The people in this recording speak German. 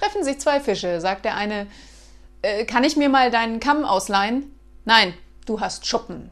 Treffen sich zwei Fische, sagt der eine, äh, kann ich mir mal deinen Kamm ausleihen? Nein, du hast Schuppen.